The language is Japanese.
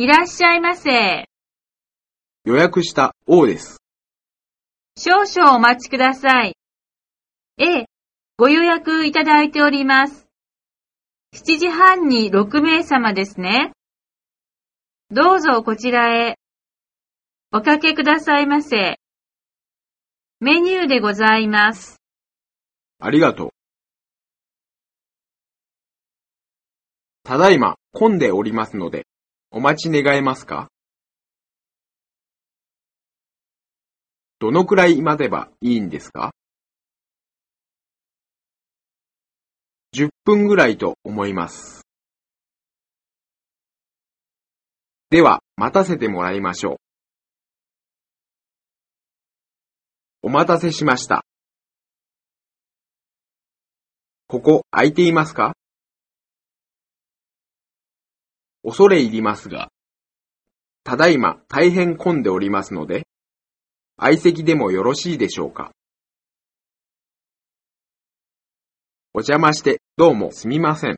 いらっしゃいませ。予約した王です。少々お待ちください。ええ、ご予約いただいております。7時半に6名様ですね。どうぞこちらへ。おかけくださいませ。メニューでございます。ありがとう。ただいま混んでおりますので、お待ち願えますか？どのくらい待てばいいんですか ?10 分ぐらいと思います。では、待たせてもらいましょう。お待たせしました。ここ空いていますか？恐れ入りますが、ただいま大変混んでおりますので、相席でもよろしいでしょうかお邪魔してどうもすみません。